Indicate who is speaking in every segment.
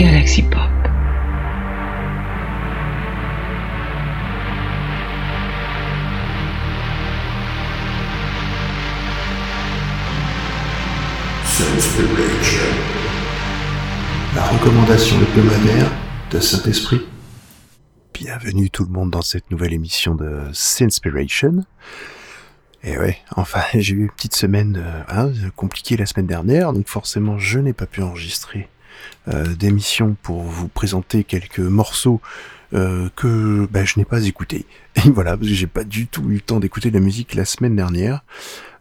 Speaker 1: Galaxy Pop.
Speaker 2: La recommandation hebdomadaire de Saint-Esprit. Bienvenue tout le monde dans cette nouvelle émission de Sinspiration. Et ouais, enfin, j'ai eu une petite semaine euh, hein, compliquée la semaine dernière, donc forcément je n'ai pas pu enregistrer d'émission pour vous présenter quelques morceaux euh, que bah, je n'ai pas écoutés. Et voilà, parce que j'ai pas du tout eu le temps d'écouter de la musique la semaine dernière.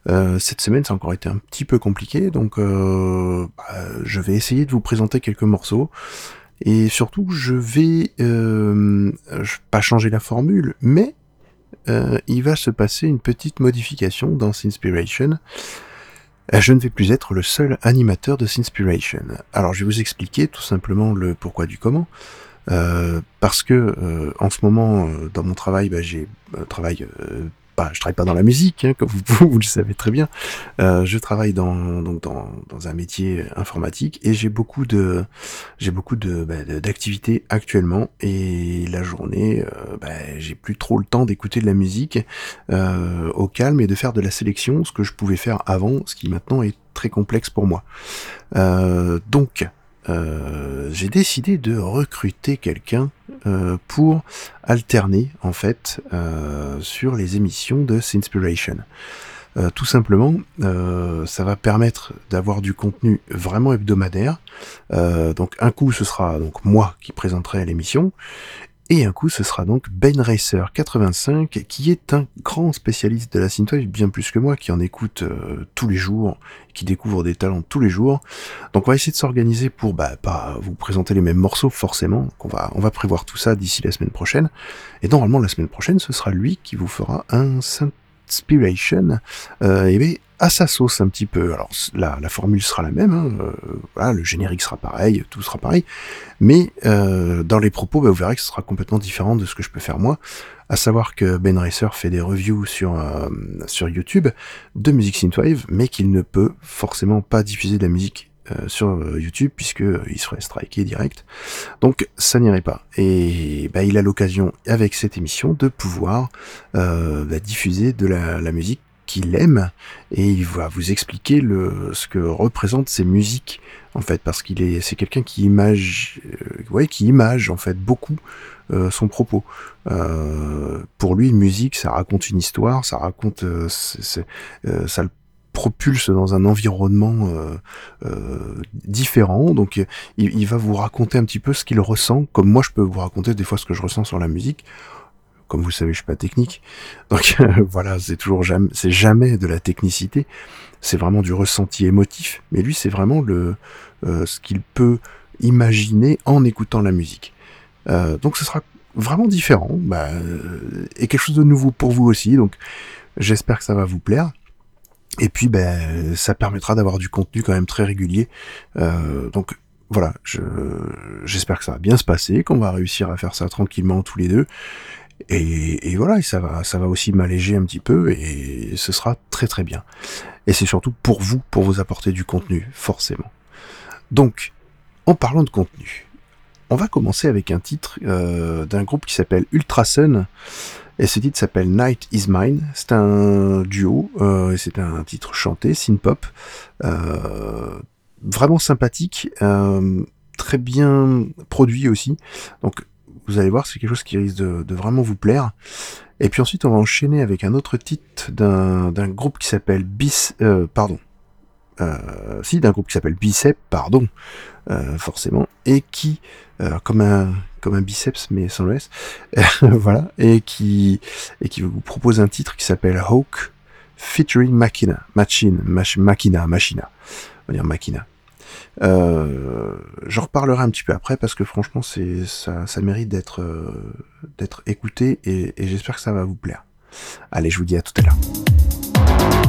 Speaker 2: Euh, cette semaine, ça a encore été un petit peu compliqué, donc euh, bah, je vais essayer de vous présenter quelques morceaux. Et surtout, je vais euh, pas changer la formule, mais euh, il va se passer une petite modification dans Sinspiration. Euh, Je ne vais plus être le seul animateur de Sinspiration. Alors, je vais vous expliquer tout simplement le pourquoi du comment. Euh, parce que euh, en ce moment, dans mon travail, bah, j'ai travaille euh, pas, je travaille pas dans la musique, hein, comme vous, le savez très bien. Euh, je travaille dans donc dans, un métier informatique et j'ai beaucoup de j'ai beaucoup de bah, d'activités actuellement et la journée, euh, bah, j'ai plus trop le temps d'écouter de la musique euh, au calme et de faire de la sélection, ce que je pouvais faire avant, ce qui maintenant est très complexe pour moi. Donc euh, j'ai décidé de recruter quelqu'un euh, pour alterner en fait euh, sur les émissions de Sinspiration. Tout simplement, ça va permettre d'avoir du contenu vraiment hebdomadaire. Donc un coup, ce sera donc moi qui présenterai l'émission, et un coup, ce sera donc Ben Racer 85, qui est un grand spécialiste de la synthwave, bien plus que moi, qui en écoute euh, tous les jours, qui découvre des talents tous les jours. Donc on va essayer de s'organiser pour bah, pas vous présenter les mêmes morceaux forcément. On va prévoir tout ça d'ici la semaine prochaine. Et normalement la semaine prochaine, ce sera lui qui vous fera un Inspiration euh, et bien, à sa sauce un petit peu. Alors la, formule sera la même, hein, euh, le générique sera pareil, tout sera pareil, mais euh, dans les propos, bah, vous verrez que ce sera complètement différent de ce que je peux faire moi. À savoir que Ben Racer fait des reviews sur euh, sur YouTube de musique synthwave, mais qu'il ne peut forcément pas diffuser de la musique sur YouTube puisque il serait striké direct. Donc ça n'irait pas. Et bah, il a l'occasion avec cette émission de pouvoir bah, diffuser de la musique qu'il aime et il va vous expliquer le ce que représentent ces musiques en fait parce qu'il est c'est quelqu'un qui image euh, ouais qui image en fait beaucoup euh, son propos. Euh, pour lui musique ça raconte une histoire ça raconte ça le propulse dans un environnement différent. Donc il, il va vous raconter un petit peu ce qu'il ressent comme moi je peux vous raconter des fois ce que je ressens sur la musique comme vous savez je suis pas technique. Donc voilà c'est toujours jamais c'est jamais de la technicité. C'est vraiment du ressenti émotif. Mais lui c'est vraiment le euh, ce qu'il peut imaginer en écoutant la musique. Euh, donc ce sera vraiment différent bah, euh, et quelque chose de nouveau pour vous aussi. Donc j'espère que ça va vous plaire. Et puis ben ça permettra d'avoir du contenu quand même très régulier. Euh, donc voilà je j'espère que ça va bien se passer qu'on va réussir à faire ça tranquillement tous les deux et, et voilà, ça va, ça va aussi m'alléger un petit peu et ce sera très très bien. Et c'est surtout pour vous, pour vous apporter du contenu, forcément. Donc, en parlant de contenu, on va commencer avec un titre euh, d'un groupe qui s'appelle Ultrasun. Et ce titre s'appelle Night Is Mine. C'est un duo, euh, c'est un titre chanté, synth-pop, euh, vraiment sympathique, euh, très bien produit aussi. Donc vous allez voir, c'est quelque chose qui risque de, vraiment vous plaire. Et puis ensuite, on va enchaîner avec un autre titre d'un groupe qui s'appelle Bis, euh, pardon, euh, si d'un groupe qui s'appelle Bicep, pardon, euh, forcément, et qui, comme un biceps mais sans le S, voilà, et qui et qui vous propose un titre qui s'appelle Hawk featuring Machina, Machine, Mach- Machina, Machina, on va dire Machina. Euh, J'en reparlerai un petit peu après parce que franchement, c'est ça, ça mérite d'être euh, d'être écouté et, et j'espère que ça va vous plaire. Allez, je vous dis à tout à l'heure.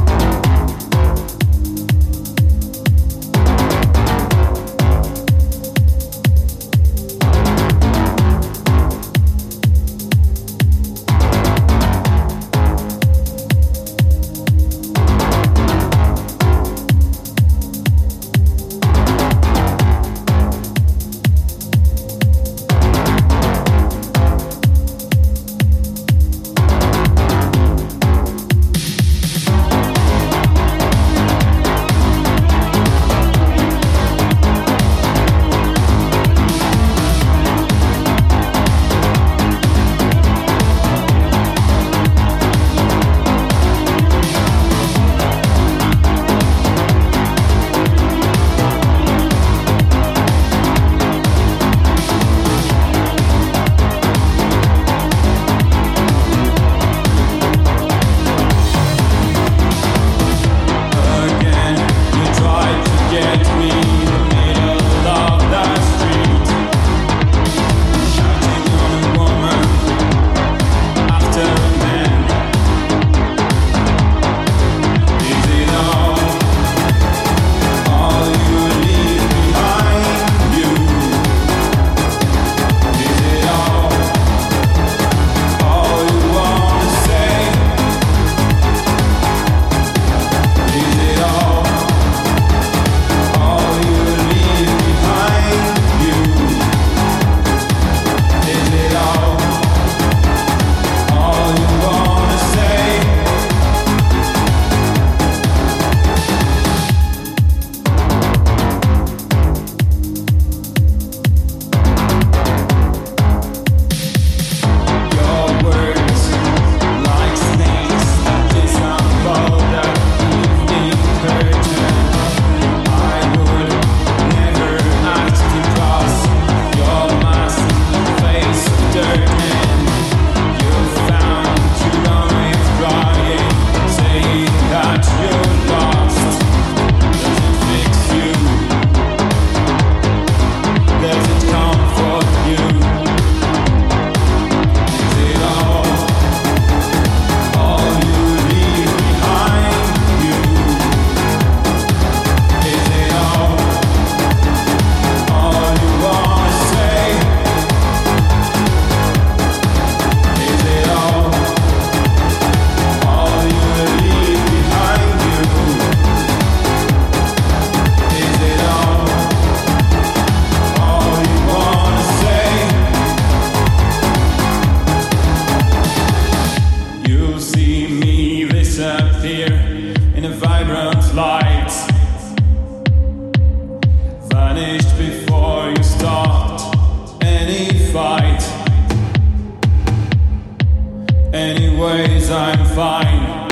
Speaker 1: Anyways, I'm fine.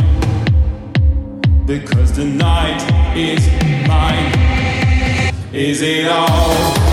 Speaker 1: Because the night is mine. Is it all?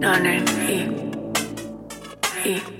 Speaker 3: Done it. E.
Speaker 2: E.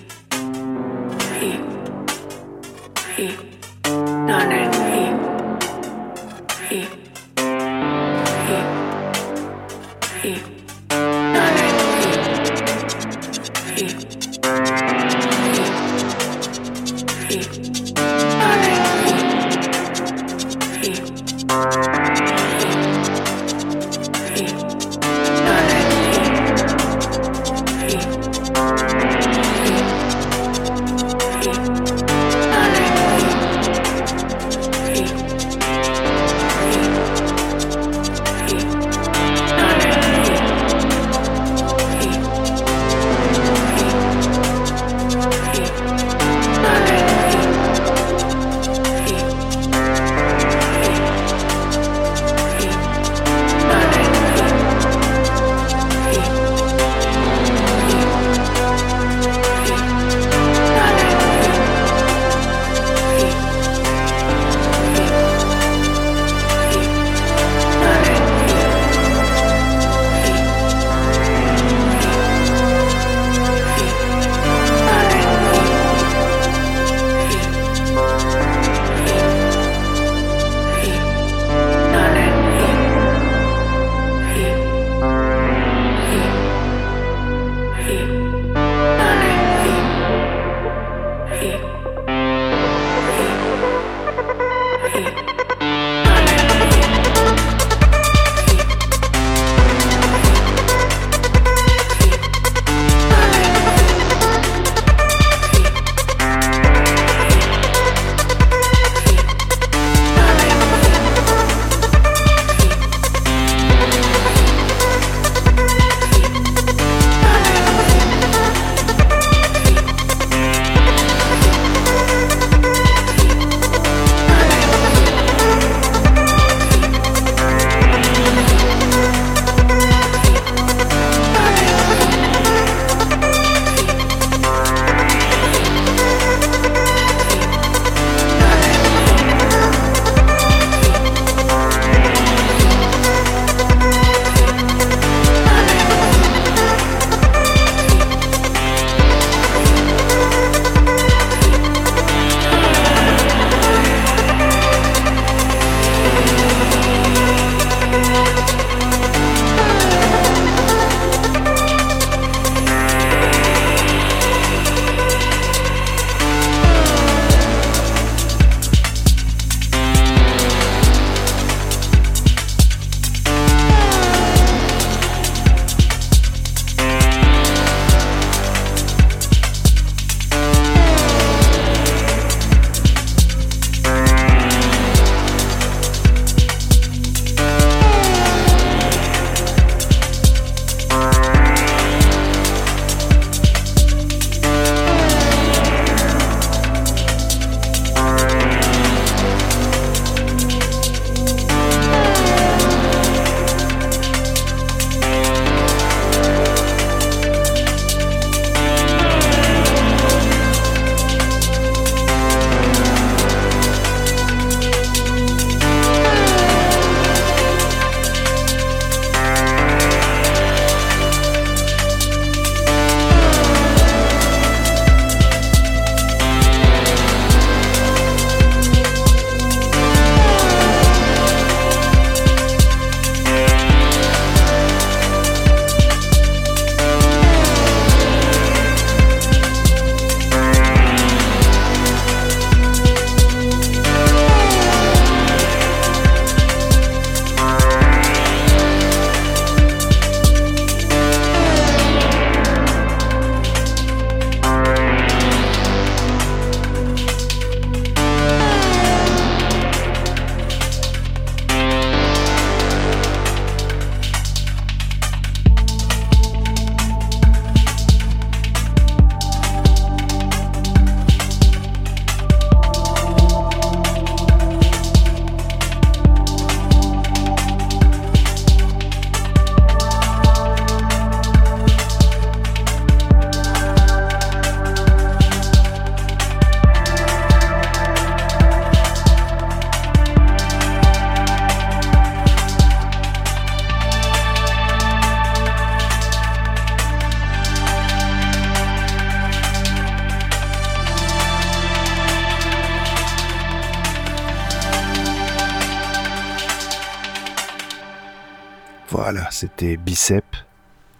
Speaker 2: c'était Bicep.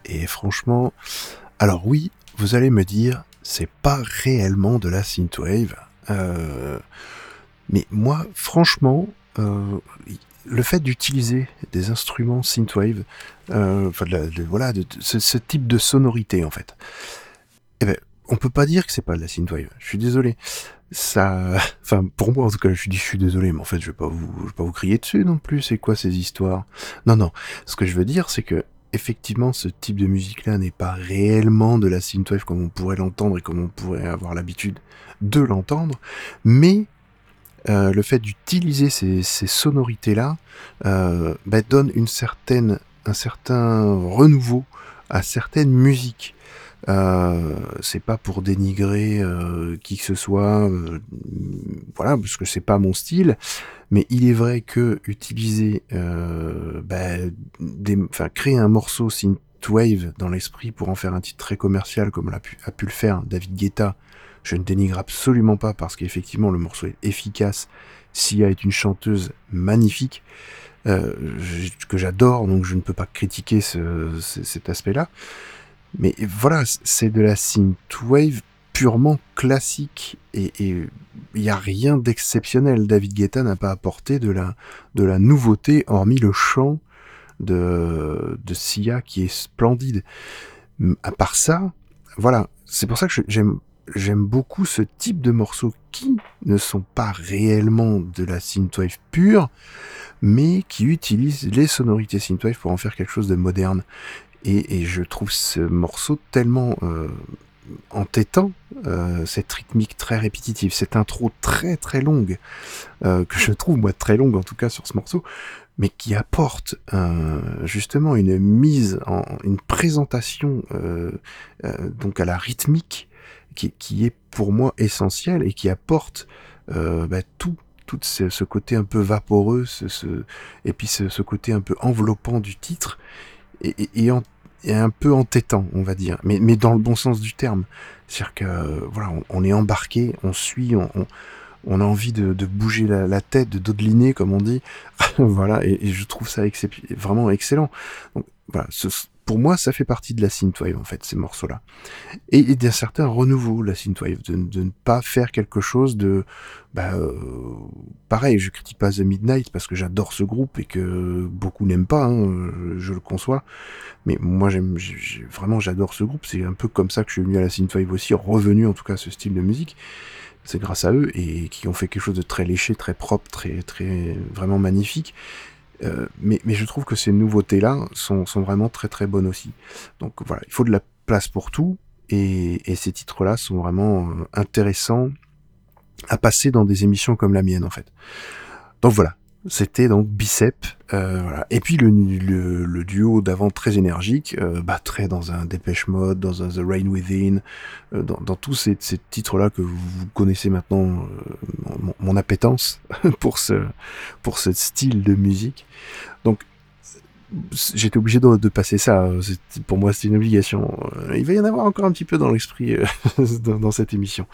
Speaker 2: Et franchement, alors oui, vous allez me dire, c'est pas réellement de la synthwave. Euh, mais moi, franchement, euh, le fait d'utiliser des instruments synthwave, euh, enfin, de, voilà, ce, type de sonorité en fait, eh ben, on peut pas dire que c'est pas de la synthwave. Je suis désolé. Ça, enfin, pour moi en tout cas, je suis je suis désolé, mais en fait, je vais pas vous, je vais pas vous crier dessus non plus. C'est quoi ces histoires? Non, non. Ce que je veux dire, c'est que effectivement, ce type de musique-là n'est pas réellement de la synthwave comme on pourrait l'entendre et comme on pourrait avoir l'habitude de l'entendre, mais euh, le fait d'utiliser ces, sonorités-là euh, bah, donne une certaine, un certain renouveau à certaines musiques. Euh, c'est pas pour dénigrer qui que ce soit, voilà, parce que c'est pas mon style. Mais il est vrai que utiliser, bah, créer un morceau synthwave dans l'esprit pour en faire un titre très commercial comme a pu, a pu le faire David Guetta je ne dénigre absolument pas parce qu'effectivement le morceau est efficace. Sia est une chanteuse magnifique euh, que j'adore, donc je ne peux pas critiquer cet aspect-là. Mais voilà, c'est de la synthwave purement classique et il n'y a rien d'exceptionnel. David Guetta n'a pas apporté de la, de la nouveauté hormis le chant de, de Sia qui est splendide. À part ça, voilà, c'est pour ça que j'aime j'aime beaucoup ce type de morceaux qui ne sont pas réellement de la synthwave pure, mais qui utilisent les sonorités synthwave pour en faire quelque chose de moderne. Et, je trouve ce morceau tellement euh, entêtant, euh, cette rythmique très répétitive, cette intro très très longue, euh, que je trouve moi très longue en tout cas sur ce morceau, mais qui apporte justement une mise en une présentation donc à la rythmique qui, est pour moi essentiel et qui apporte bah, tout, tout ce, côté un peu vaporeux, et puis ce, côté un peu enveloppant du titre, et, et, un peu entêtant, on va dire, mais, mais dans le bon sens du terme. C'est-à-dire que voilà, on, est embarqué, on suit, on, on, a envie de, bouger la, tête, de dodeliner, comme on dit. voilà, et, je trouve ça vraiment excellent. Donc voilà, pour moi, ça fait partie de la synthwave, en fait, ces morceaux-là. Et a certains renouveaux, la synthwave, de, de ne pas faire quelque chose de... Bah, euh, pareil, je critique pas The Midnight parce que j'adore ce groupe et que beaucoup n'aiment pas, hein, je, le conçois. Mais moi, j'aime, vraiment, j'adore ce groupe. C'est un peu comme ça que je suis venu à la synthwave aussi, revenu en tout cas à ce style de musique. C'est grâce à eux et qui ont fait quelque chose de très léché, très propre, très, très, vraiment magnifique. Euh, mais, mais, je trouve que ces nouveautés-là sont, sont, vraiment très très bonnes aussi. Donc voilà, il faut de la place pour tout, et, et ces titres-là sont vraiment euh, intéressants à passer dans des émissions comme la mienne en fait. Donc voilà, c'était donc Bicep. Euh. Et puis le, duo d'avant très énergique, euh, bah, très dans un Dépêche Mode, dans un The Rain Within, euh, dans, tous ces, titres-là que vous connaissez maintenant, euh, mon, mon, appétence pour ce, pour ce style de musique. Donc j'étais obligé de, passer ça. Pour moi, c'est une obligation. Il va y en avoir encore un petit peu dans l'esprit dans, dans cette émission.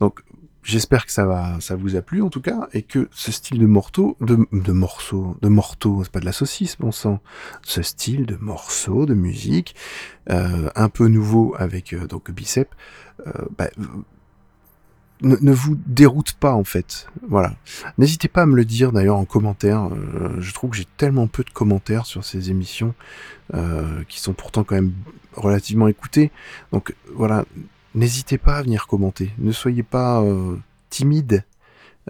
Speaker 2: Donc J'espère que ça va, ça vous a plu en tout cas, et que ce style de morceau, de, de morceaux, de morceaux, c'est pas de la saucisse, bon sang, ce style de morceau, de musique, euh, un peu nouveau avec euh, donc Bicep, euh, bah, ne, ne, vous déroute pas en fait. Voilà. N'hésitez pas à me le dire d'ailleurs en commentaire. Je trouve que j'ai tellement peu de commentaires sur ces émissions qui sont pourtant quand même relativement écoutées. Donc voilà, n'hésitez pas à venir commenter. Ne soyez pas euh, timide.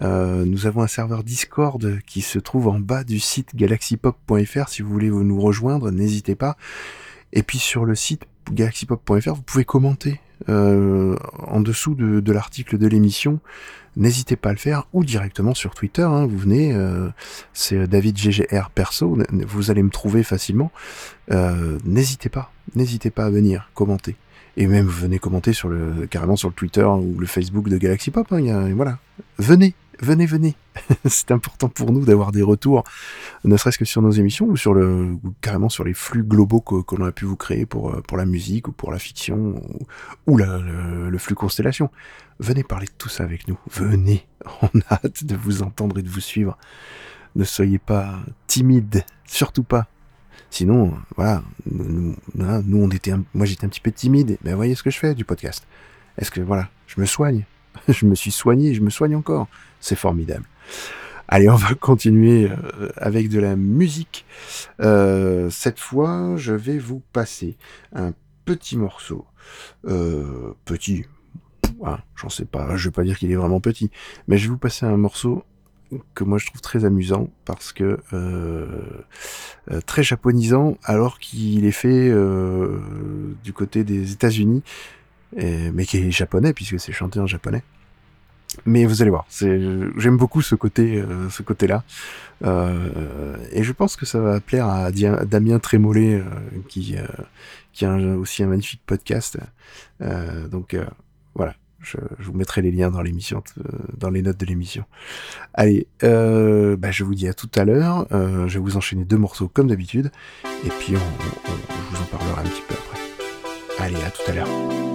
Speaker 2: Euh, nous avons un serveur Discord qui se trouve en bas du site galaxypop.fr. Si vous voulez nous rejoindre, n'hésitez pas. Et puis sur le site galaxypop.fr, vous pouvez commenter euh, en dessous de, l'article de l'émission. N'hésitez pas à le faire ou directement sur Twitter. Hein. vous venez, c'est David GGR perso. Vous allez me trouver facilement. n'hésitez pas, n'hésitez pas à venir commenter et même venez commenter carrément sur le Twitter ou le Facebook de Galaxy Pop. Hein, voilà, venez, venez, venez. c'est important pour nous d'avoir des retours, ne serait-ce que sur nos émissions ou carrément sur les flux globaux qu'on a pu vous créer pour euh, la musique ou pour la fiction ou, le, le, flux constellation. Venez parler de tout ça avec nous. Venez, on a hâte de vous entendre et de vous suivre. Ne soyez pas timide, surtout pas. Sinon, voilà, nous, on était, un- moi j'étais un petit peu timide. Mais voyez ce que je fais du podcast. Est-ce que voilà, je me soigne, je me suis soigné, je me soigne encore. C'est formidable. Allez, on va continuer euh, avec de la musique. Euh, cette fois, je vais vous passer un petit morceau. Euh, petit, ah, j'en sais pas, je vais pas dire qu'il est vraiment petit, mais je vais vous passer un morceau que moi je trouve très amusant parce que euh, euh, très japonisant alors qu'il est fait euh, du côté des États-Unis, mais qui est japonais puisque c'est chanté en japonais. Mais vous allez voir, j'aime beaucoup ce côté, euh, ce côté-là, Euh, et je pense que ça va plaire à Damien Trémollet, euh, qui, qui a aussi un magnifique podcast. Donc voilà, je, vous mettrai les liens dans euh, les notes de l'émission. Allez, euh, bah, je vous dis à tout à l'heure. Euh, je vais vous enchaîner deux morceaux comme d'habitude, et puis on- je vous en parlerai un petit peu après. Allez, à tout à l'heure.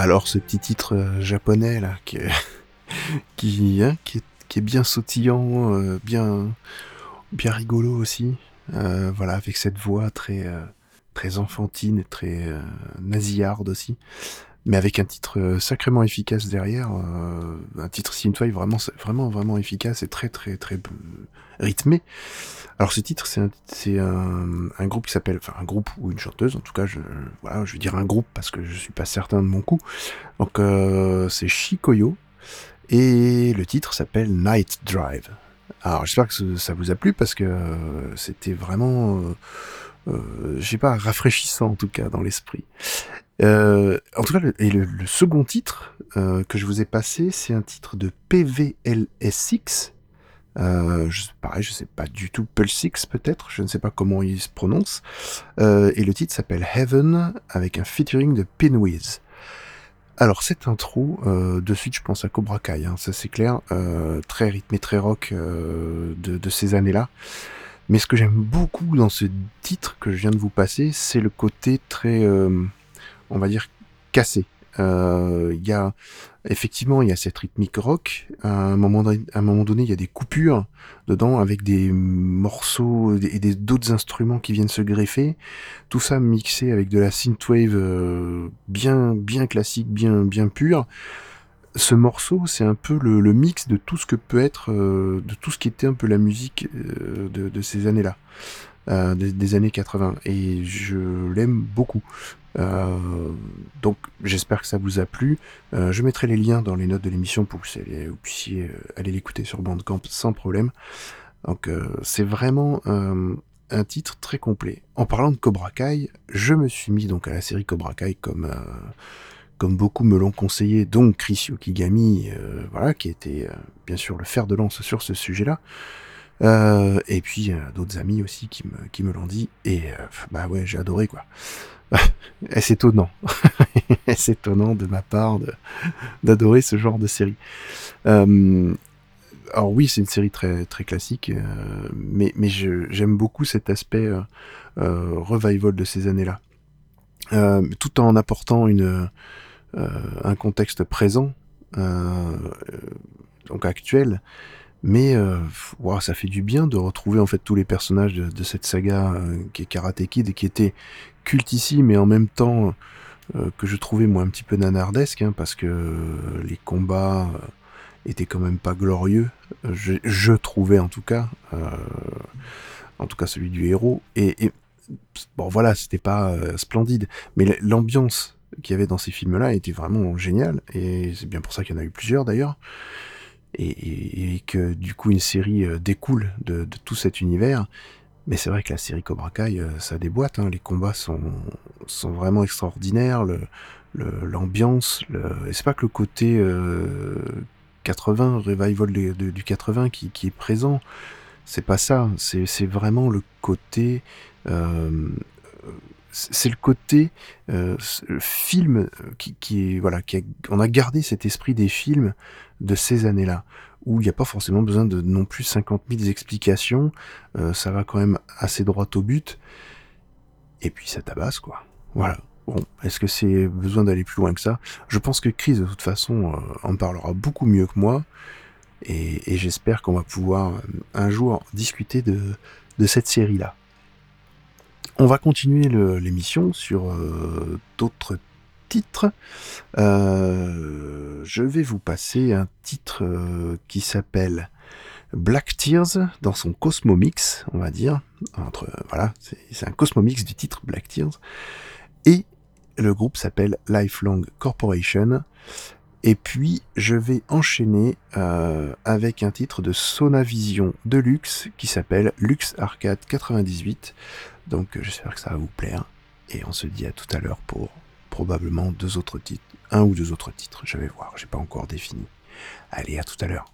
Speaker 2: Alors ce petit titre euh, japonais là, qui est, hein, bien sautillant, euh, bien, rigolo aussi. Euh, voilà, avec cette voix très, très enfantine très nasillarde aussi. Mais avec un titre euh, sacrément efficace derrière, euh, un titre synthwave vraiment, vraiment, vraiment efficace et très, très, très euh, rythmé. Alors ce titre, c'est un, un, groupe qui s'appelle, enfin un groupe ou une chanteuse, en tout cas, je, voilà, je vais dire un groupe parce que je suis pas certain de mon coup. Donc euh, c'est Shikoyo et le titre s'appelle Night Drive. Alors j'espère que ça vous a plu parce que euh, c'était vraiment, euh, je sais pas, rafraîchissant en tout cas dans l'esprit. Euh, en tout cas, le, et le, second titre euh, que je vous ai passé, c'est un titre de PVLS6. Euh, je, pareil, je sais pas du tout, Pulsix peut-être, je ne sais pas comment il se prononce. Euh, et le titre s'appelle Heaven avec un featuring de Pinwiz. Alors cette intro, euh, de suite je pense à Cobra Kai, hein, ça c'est clair, euh, très rythmé, très rock euh, de, de ces années-là. Mais ce que j'aime beaucoup dans ce titre que je viens de vous passer, c'est le côté très, euh, on va dire, cassé. Euh, Il y a effectivement il y a cette rythmique rock. À un moment, à un moment donné, il y a des coupures dedans avec des morceaux et des d'autres instruments qui viennent se greffer. Tout ça mixé avec de la synthwave euh, bien bien classique, bien bien pure. Ce morceau, c'est un peu le, le mix de tout ce que peut être, euh, de tout ce qui était un peu la musique euh, de, de ces années-là, euh, des, des années 80. Et je l'aime beaucoup. Euh, donc j'espère que ça vous a plu. Euh, je mettrai les liens dans les notes de l'émission pour que vous puissiez euh, aller l'écouter sur Bandcamp sans problème. Donc c'est vraiment un titre très complet. En parlant de Cobra Kai, je me suis mis donc à la série Cobra Kai comme comme beaucoup me l'ont conseillé, donc Chris Yokigami, euh, voilà, qui était euh, bien sûr le fer de lance sur ce sujet-là. Euh, et puis d'autres amis aussi qui me, qui me l'ont dit. Et bah ouais, j'ai adoré quoi. C'est étonnant. C'est étonnant de ma part d'adorer ce genre de série. Alors oui, c'est une série très très classique, mais mais j'aime beaucoup cet aspect revival de ces années-là, tout en apportant une un contexte présent, euh, donc actuel. Mais euh, wow, ça fait du bien de retrouver en fait tous les personnages de, cette saga euh, qui est Karate Kid et qui était cultissime et en même temps euh, que je trouvais moi un petit peu nanardesque hein, parce que euh, les combats euh, étaient quand même pas glorieux. Euh, Je, trouvais en tout cas, euh, en tout cas celui du héros. Et, bon voilà, c'était pas euh, splendide, mais l'ambiance qu'il y avait dans ces films-là était vraiment géniale et c'est bien pour ça qu'il y en a eu plusieurs d'ailleurs. Et, que du coup une série euh, découle de, tout cet univers. Mais c'est vrai que la série Cobra Kai, euh, ça déboîte. Hein. Les combats sont, sont vraiment extraordinaires. Le, le- l'ambiance, le, et c'est pas que le côté euh, 80, revival du 80 qui, qui est présent. C'est pas ça. C'est vraiment le côté. euh, c'est le côté euh, film euh, qui, qui est voilà qui a, on a gardé cet esprit des films de ces années-là où il n'y a pas forcément besoin de non plus 50 000 explications euh, ça va quand même assez droit au but. Et puis ça tabasse quoi. Voilà. Bon est-ce que c'est besoin d'aller plus loin que ça? Je pense que Chris de toute façon euh, en parlera beaucoup mieux que moi. Et, et j'espère qu'on va pouvoir euh, un jour discuter de, de cette série là on va continuer l'émission sur euh, d'autres titres. Euh, je vais vous passer un titre euh, qui s'appelle Black Tears dans son Cosmo Mix, on va dire. Entre, voilà, c'est un Cosmo Mix du titre Black Tears. Et le groupe s'appelle Lifelong Corporation. Et puis, je vais enchaîner avec un titre de Sonavision Deluxe qui s'appelle Lux Arcade 98. Donc euh, j'espère que ça va vous plaire. Et on se dit à tout à l'heure pour probablement deux autres titres. Un ou deux autres titres, je vais voir, j'ai pas encore défini. Allez, à tout à l'heure.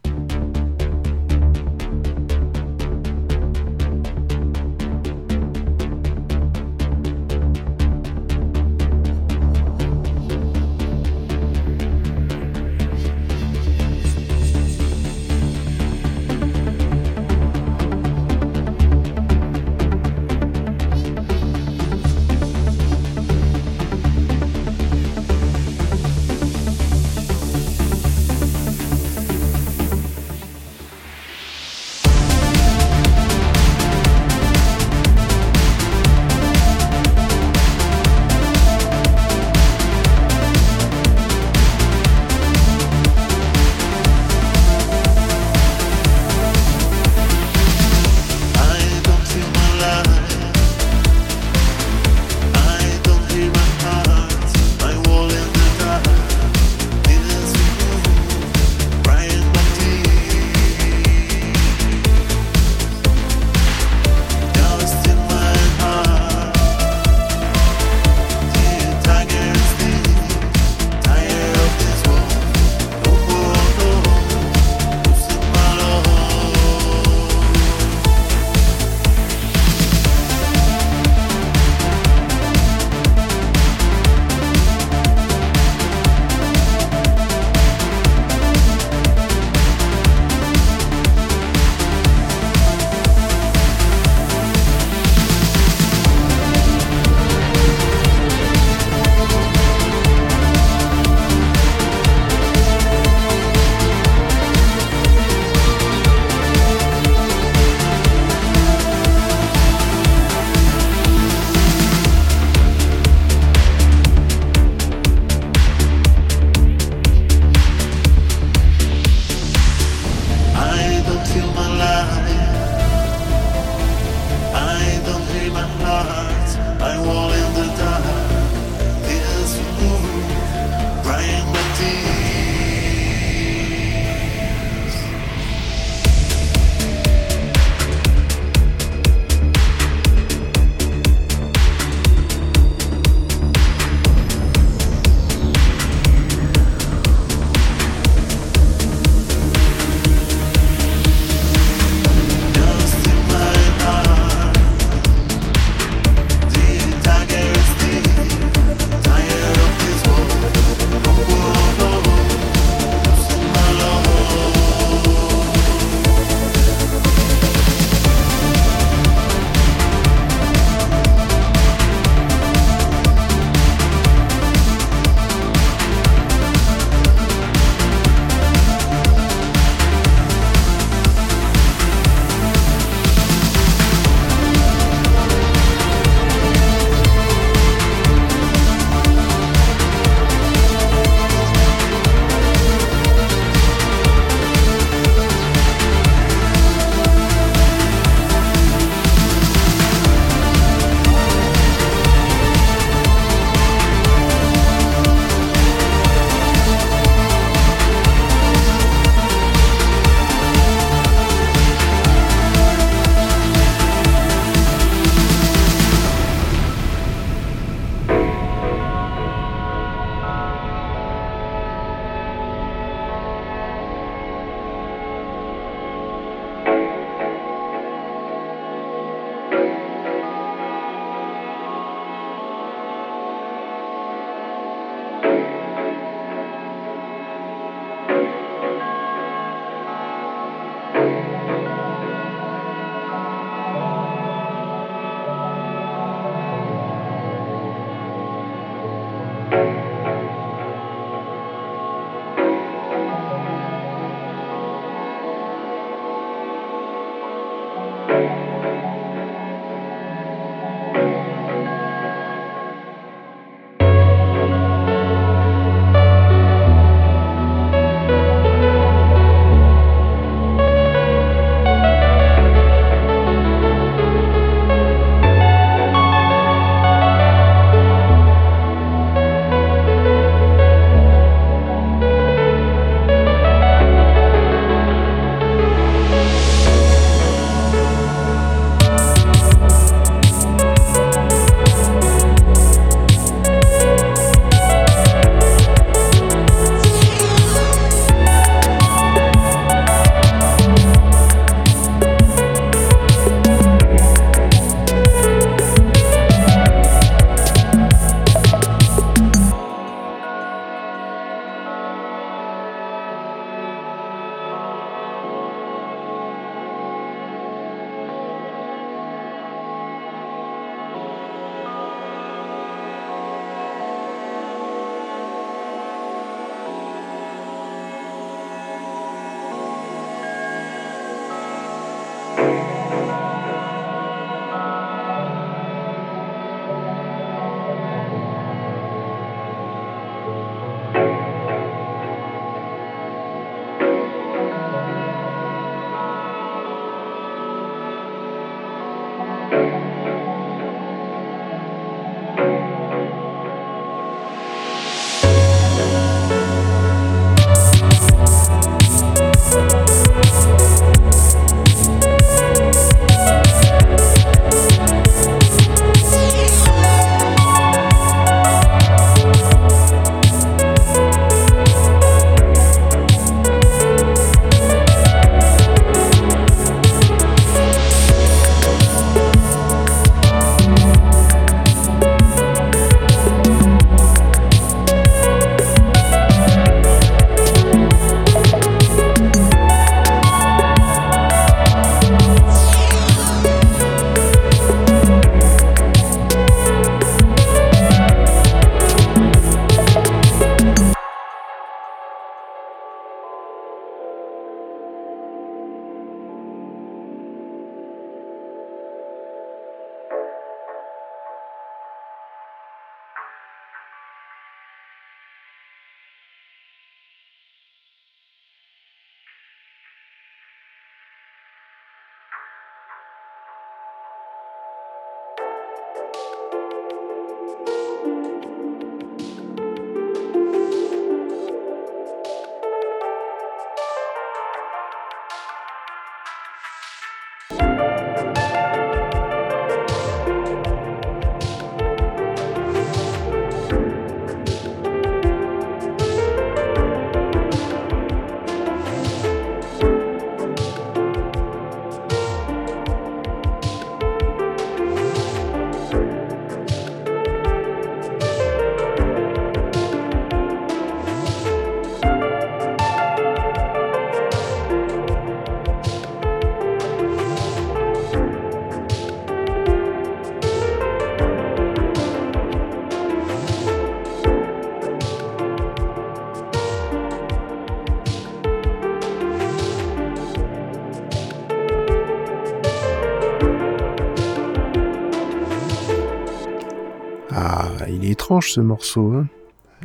Speaker 2: Ce morceau. Hein.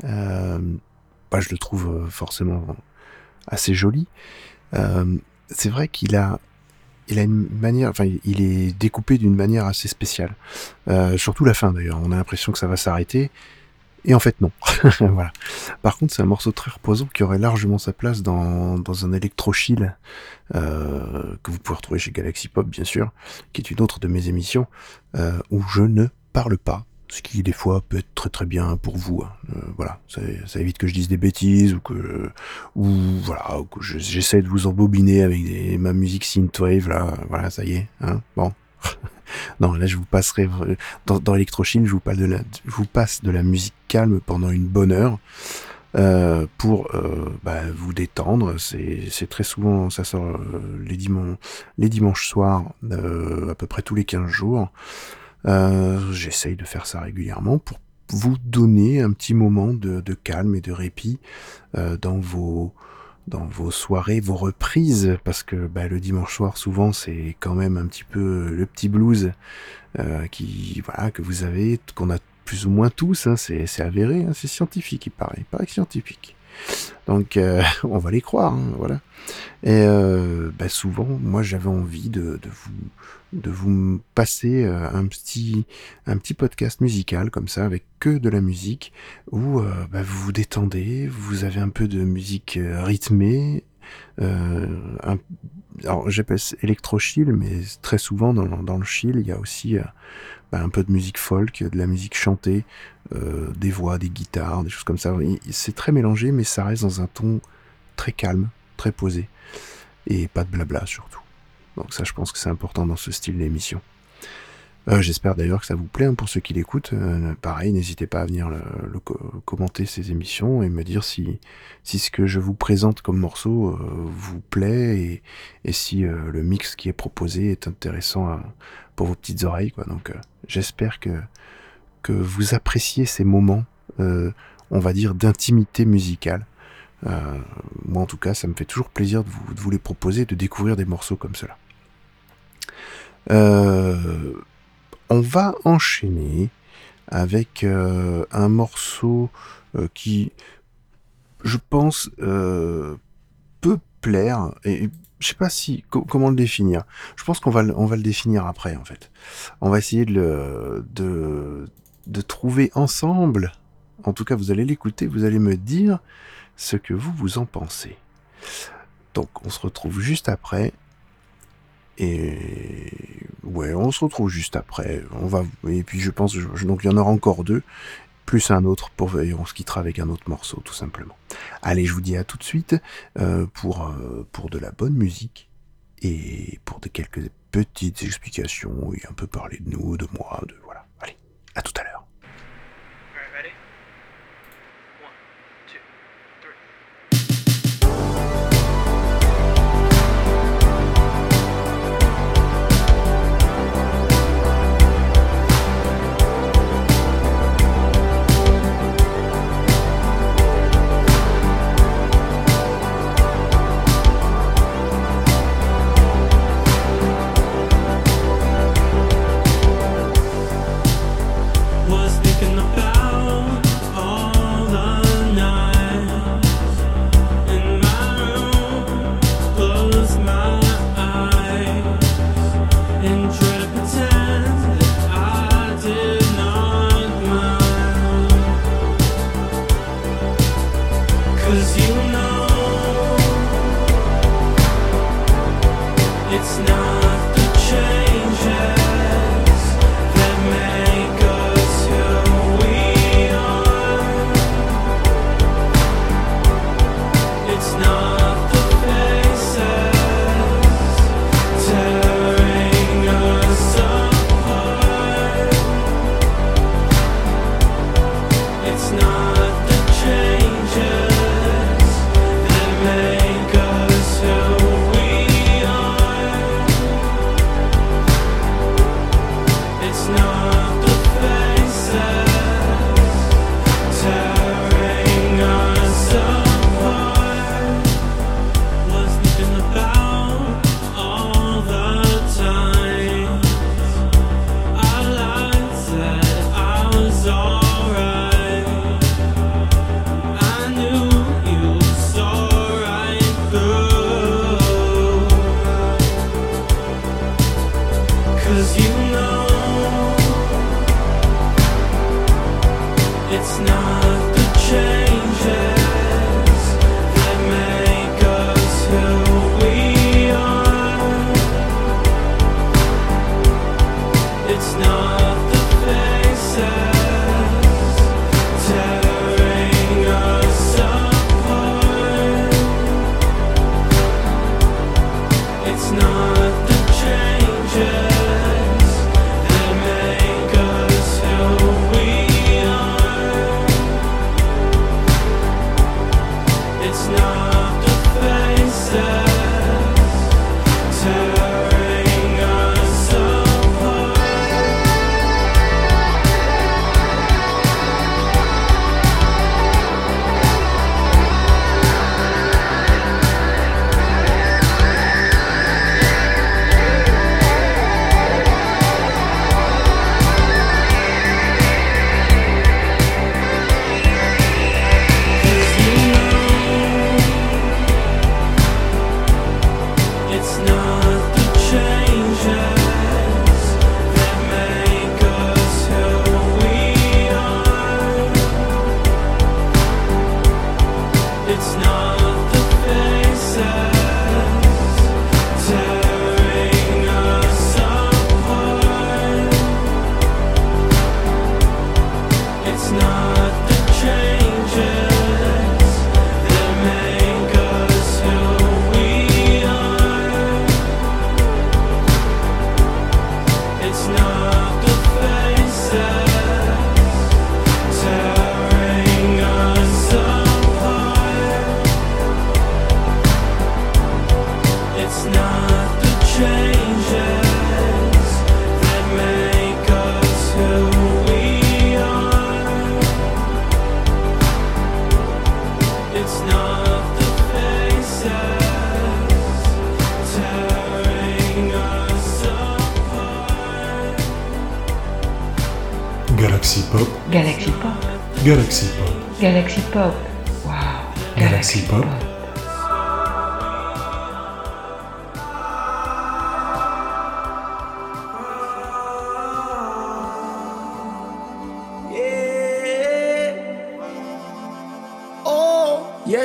Speaker 2: Euh, bah, je le trouve euh, forcément assez joli. Euh, c'est vrai qu'il a, il a une manière, enfin, il est découpé d'une manière assez spéciale. Surtout la fin d'ailleurs. On a l'impression que ça va s'arrêter. Et en fait, non. Par contre, c'est un morceau très reposant qui aurait largement sa place dans, un électro-chill euh, que vous pouvez retrouver chez Galaxy Pop, bien sûr, qui est une autre de mes émissions où je ne parle pas ce qui des fois peut être très très bien pour vous. hein. Euh, voilà, ça, évite que je dise des bêtises ou que ou voilà ou que je- j'essaie de vous embobiner avec des, ma musique synthwave là. Voilà, ça y est. Hein bon. non, là je vous passerai vra- dans, dans Electrochill, je vous parle de la, vous passe de la musique calme pendant une bonne heure. euh, pour euh, bah, vous détendre, c'est très souvent, ça sort euh, les, dimon- les dimanches soirs, euh, à peu près tous les 15 jours. Euh, J'essaye de faire ça régulièrement pour vous donner un petit moment de, calme et de répit euh, dans vos dans vos soirées, vos reprises, parce que bah, le dimanche soir, souvent, c'est quand même un petit peu le petit blues euh, qui, voilà, que vous avez, qu'on a plus ou moins tous, hein, c'est avéré, hein, c'est scientifique, il paraît, il paraît que scientifique. Donc, euh, on va les croire, hein, voilà. Et euh, bah, souvent, moi, j'avais envie de, vous de vous passer euh, un petit un petit podcast musical comme ça avec que de la musique où bah, vous vous détendez, vous avez un peu de musique rythmée. Euh, alors j'appelle électro-chill, mais très souvent dans, le- chill, il y a aussi euh, bah, un peu de musique folk, de la musique chantée, euh, des voix, des guitares, des choses comme ça. C'est très mélangé, mais ça reste dans un ton très calme, très posé, et pas de blabla surtout. Donc ça, je pense que c'est important dans ce style d'émission. Euh, J'espère d'ailleurs que ça vous plaît hein, pour ceux qui l'écoutent. Euh, pareil, n'hésitez pas à venir le, le co- commenter ces émissions et me dire si, si ce que je vous présente comme morceau euh, vous plaît et, si le mix qui est proposé est intéressant pour vos petites oreilles. Quoi. Donc j'espère que, que vous appréciez ces moments, on va dire, d'intimité musicale. Moi en tout cas, ça me fait toujours plaisir de vous, de vous les proposer, de découvrir des morceaux comme cela. On va enchaîner avec euh, un morceau euh, qui, je pense, euh, peut plaire. Et je sais pas si co- comment le définir. Je pense qu'on va le- définir après en fait. On va essayer de de trouver ensemble. En tout cas, vous allez l'écouter, vous allez me dire ce que vous vous en pensez. Donc, on se retrouve juste après. Et ouais, on se retrouve juste après. On va et puis je pense je- donc il y en aura encore deux, plus un autre pour et on se quittera avec un autre morceau tout simplement. Allez, je vous dis à tout de suite euh, pour euh, pour de la bonne musique et pour de quelques petites explications et un peu parler de nous, de moi, de voilà. Allez, à tout à l'heure.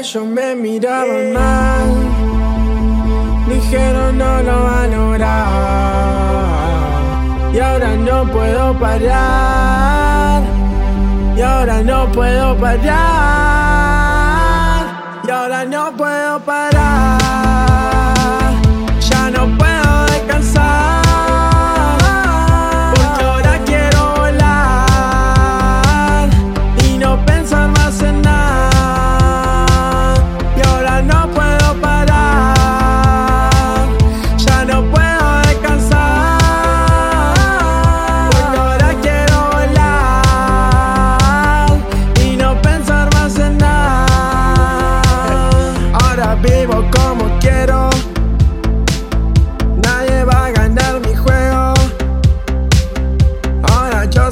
Speaker 4: Ellos me miraban mal. Dijeron no lo va a lograr. Y ahora no puedo parar. Y ahora no puedo parar.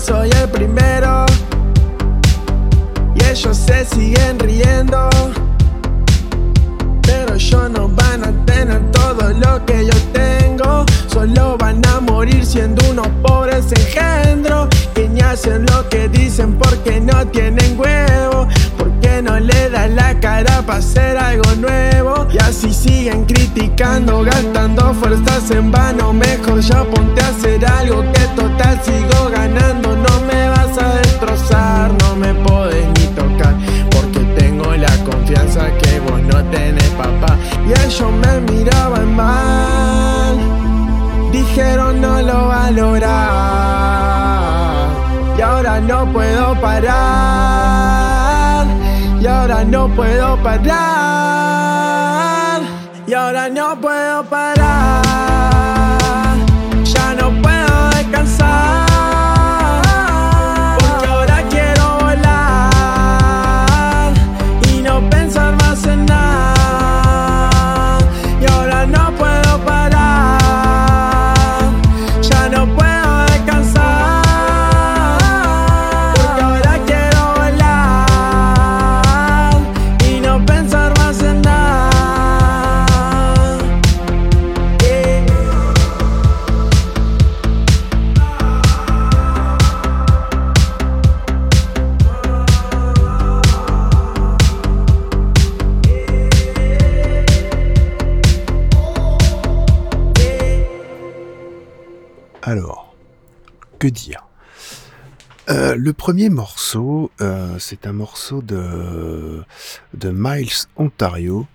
Speaker 4: Soy el primero. Y ellos se siguen riendo. Pero ellos no van a tener todo lo que yo tengo. Solo van a morir siendo unos pobres engendros. Que ni hacen lo que dicen porque no tienen huevo. Le dan la cara para hacer algo nuevo. Y así siguen criticando, gastando fuerzas en vano. Mejor ya ponte a hacer algo que total sigo ganando. No me vas a destrozar, no me podés ni tocar. Porque tengo la confianza que vos no tenés, papá. Y ellos me miraban mal. Dijeron no lo va a lograr. Y ahora no puedo parar. Y ahora no puedo parar. Y ahora no puedo parar. Ya no puedo descansar.
Speaker 2: Premier morceau, euh, c'est un morceau de, de Miles Ontario.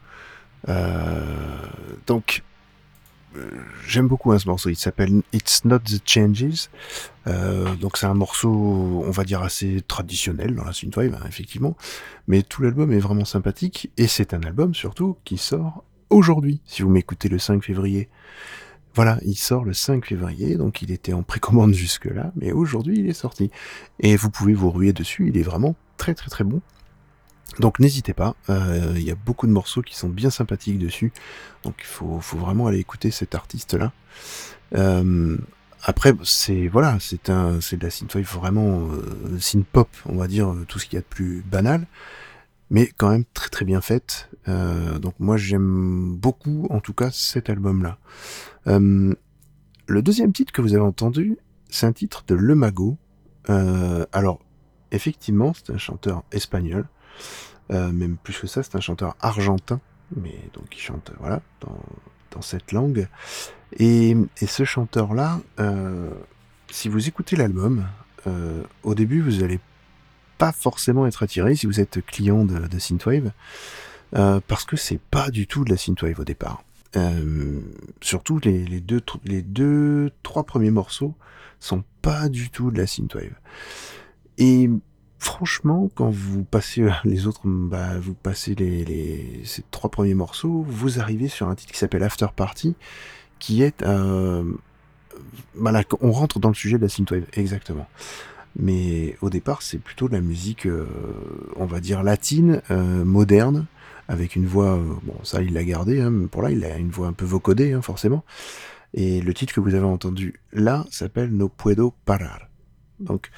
Speaker 2: Euh, donc, euh, j'aime beaucoup hein, ce morceau. Il s'appelle It's Not the Changes. Donc, c'est un morceau, on va dire, assez traditionnel dans la synthwave, hein, effectivement. Mais tout l'album est vraiment sympathique. Et c'est un album, surtout, qui sort aujourd'hui, si vous m'écoutez le 5 février. Voilà, il sort le 5 février, donc il était en précommande jusque-là, mais aujourd'hui il est sorti. Et vous pouvez vous ruer dessus, il est vraiment très très très bon. Donc n'hésitez pas, euh, il y a beaucoup de morceaux qui sont bien sympathiques dessus, donc il faut, vraiment aller écouter cet artiste-là. Euh, après, c'est voilà, c'est un, c'est de la synthwave vraiment euh, synth-pop, on va dire euh, tout ce qu'il y a de plus banal, mais quand même très très bien faite. Euh, donc moi j'aime beaucoup, en tout cas, cet album-là. Euh, le deuxième titre que vous avez entendu, c'est un titre de Le Mago. Euh, alors, effectivement, c'est un chanteur espagnol. Euh, même plus que ça, c'est un chanteur argentin. Mais donc, il chante, voilà, dans, dans cette langue. Et, et ce chanteur-là, euh, si vous écoutez l'album, au début, vous allez pas forcément être attiré si vous êtes client de, de Synthwave. Euh, parce que c'est pas du tout de la synthwave au départ. Euh, surtout les, les deux, les deux, trois premiers morceaux sont pas du tout de la synthwave. Et franchement, quand vous passez euh, les autres, bah, vous passez les, les, ces trois premiers morceaux, vous arrivez sur un titre qui s'appelle After Party, qui est, euh, voilà, on rentre dans le sujet de la synthwave, exactement. Mais au départ, c'est plutôt de la musique, euh, on va dire latine, euh, moderne, avec une voix, euh, bon, ça il l'a gardé, hein, mais pour là, il a une voix un peu vocodée, hein, forcément. Et le titre que vous avez entendu là s'appelle No Puedo Parar. Donc,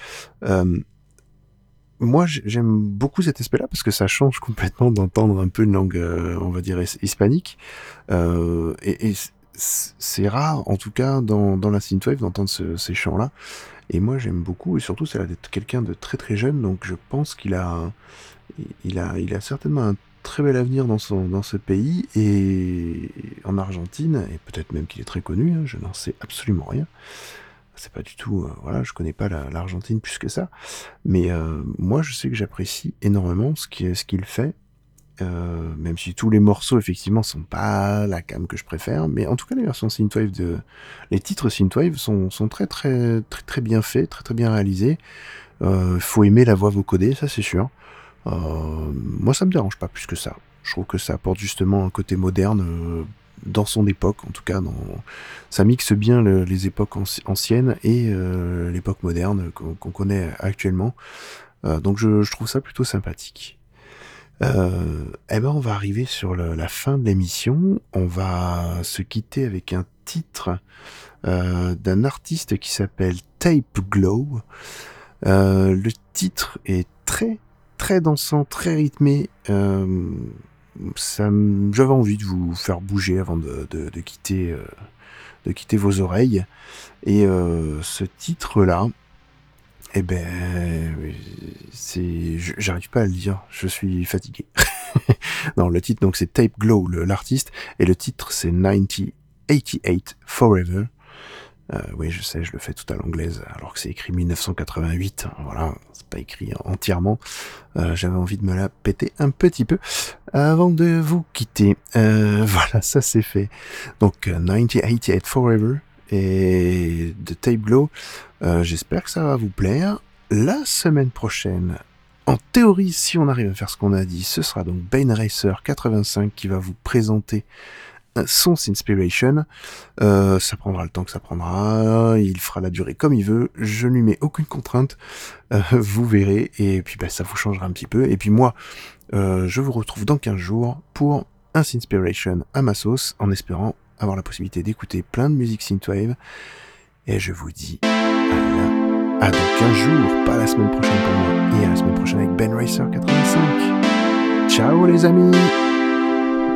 Speaker 2: moi, j'ai- j'aime beaucoup cet aspect-là parce que ça change complètement d'entendre un peu une langue, on va dire, his- hispanique. Et c'est rare, en tout cas, dans, dans la synthwave, d'entendre ce- ces chants-là. Et moi, j'aime beaucoup, et surtout, c'est d'être quelqu'un de très très jeune, donc je pense qu'il a, il a, il a certainement un très bel avenir dans son, dans ce pays et en Argentine, et peut-être même qu'il est très connu. hein, je n'en sais absolument rien. C'est pas du tout, euh, voilà, je connais pas la- l'Argentine plus que ça, mais euh, moi, je sais que j'apprécie énormément ce qu'il fait. Euh, même si tous les morceaux effectivement sont pas la cam que je préfère, mais en tout cas les versions synthwave de les titres synthwave sont, sont très très très très bien faits, très très bien réalisés. Euh, faut aimer la voix vocodée, ça c'est sûr. Euh, moi ça me dérange pas plus que ça. Je trouve que ça apporte justement un côté moderne euh, dans son époque, en tout cas dans ça mixe bien le- les époques anci- anciennes et l'époque moderne qu'on connaît actuellement. Donc je trouve ça plutôt sympathique. Euh, eh ben, on va arriver sur la fin de l'émission. On va se quitter avec un titre euh, d'un artiste qui s'appelle Tape Glow. Euh, le titre est très très dansant, très rythmé. Euh, j'avais envie de vous faire bouger avant de, quitter vos oreilles. Et ce titre-là, eh ben, c'est, je- j'arrive pas à le dire. Je suis fatigué. non, le titre, donc c'est Tape Glow, l'artiste, et le titre c'est 1988 Forever. Euh, oui, je sais, je le fais tout à l'anglaise, alors que c'est écrit 1988. Voilà, c'est pas écrit entièrement. Euh, J'avais envie de me la péter un petit peu avant de vous quitter. Euh, voilà, ça c'est fait. Donc, euh, 1988 Forever et de. Euh, J'espère que ça va vous plaire. La semaine prochaine, en théorie, si on arrive à faire ce qu'on a dit, ce sera donc Bane Racer 85 qui va vous présenter euh, son Inspiration. Euh, ça prendra le temps que ça prendra. Il fera la durée comme il veut. Je ne lui mets aucune contrainte. Euh, vous verrez. Et puis, bah, ça vous changera un petit peu. Et puis, moi, je vous retrouve dans 15 jours pour un Inspiration à ma sauce, en espérant avoir la possibilité d'écouter plein de musique synthwave. Et je vous dis à, la- à dans 15 jours, pas la semaine prochaine pour moi, et à la semaine prochaine avec Ben Racer 85. Ciao les amis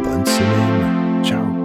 Speaker 2: Bonne semaine Ciao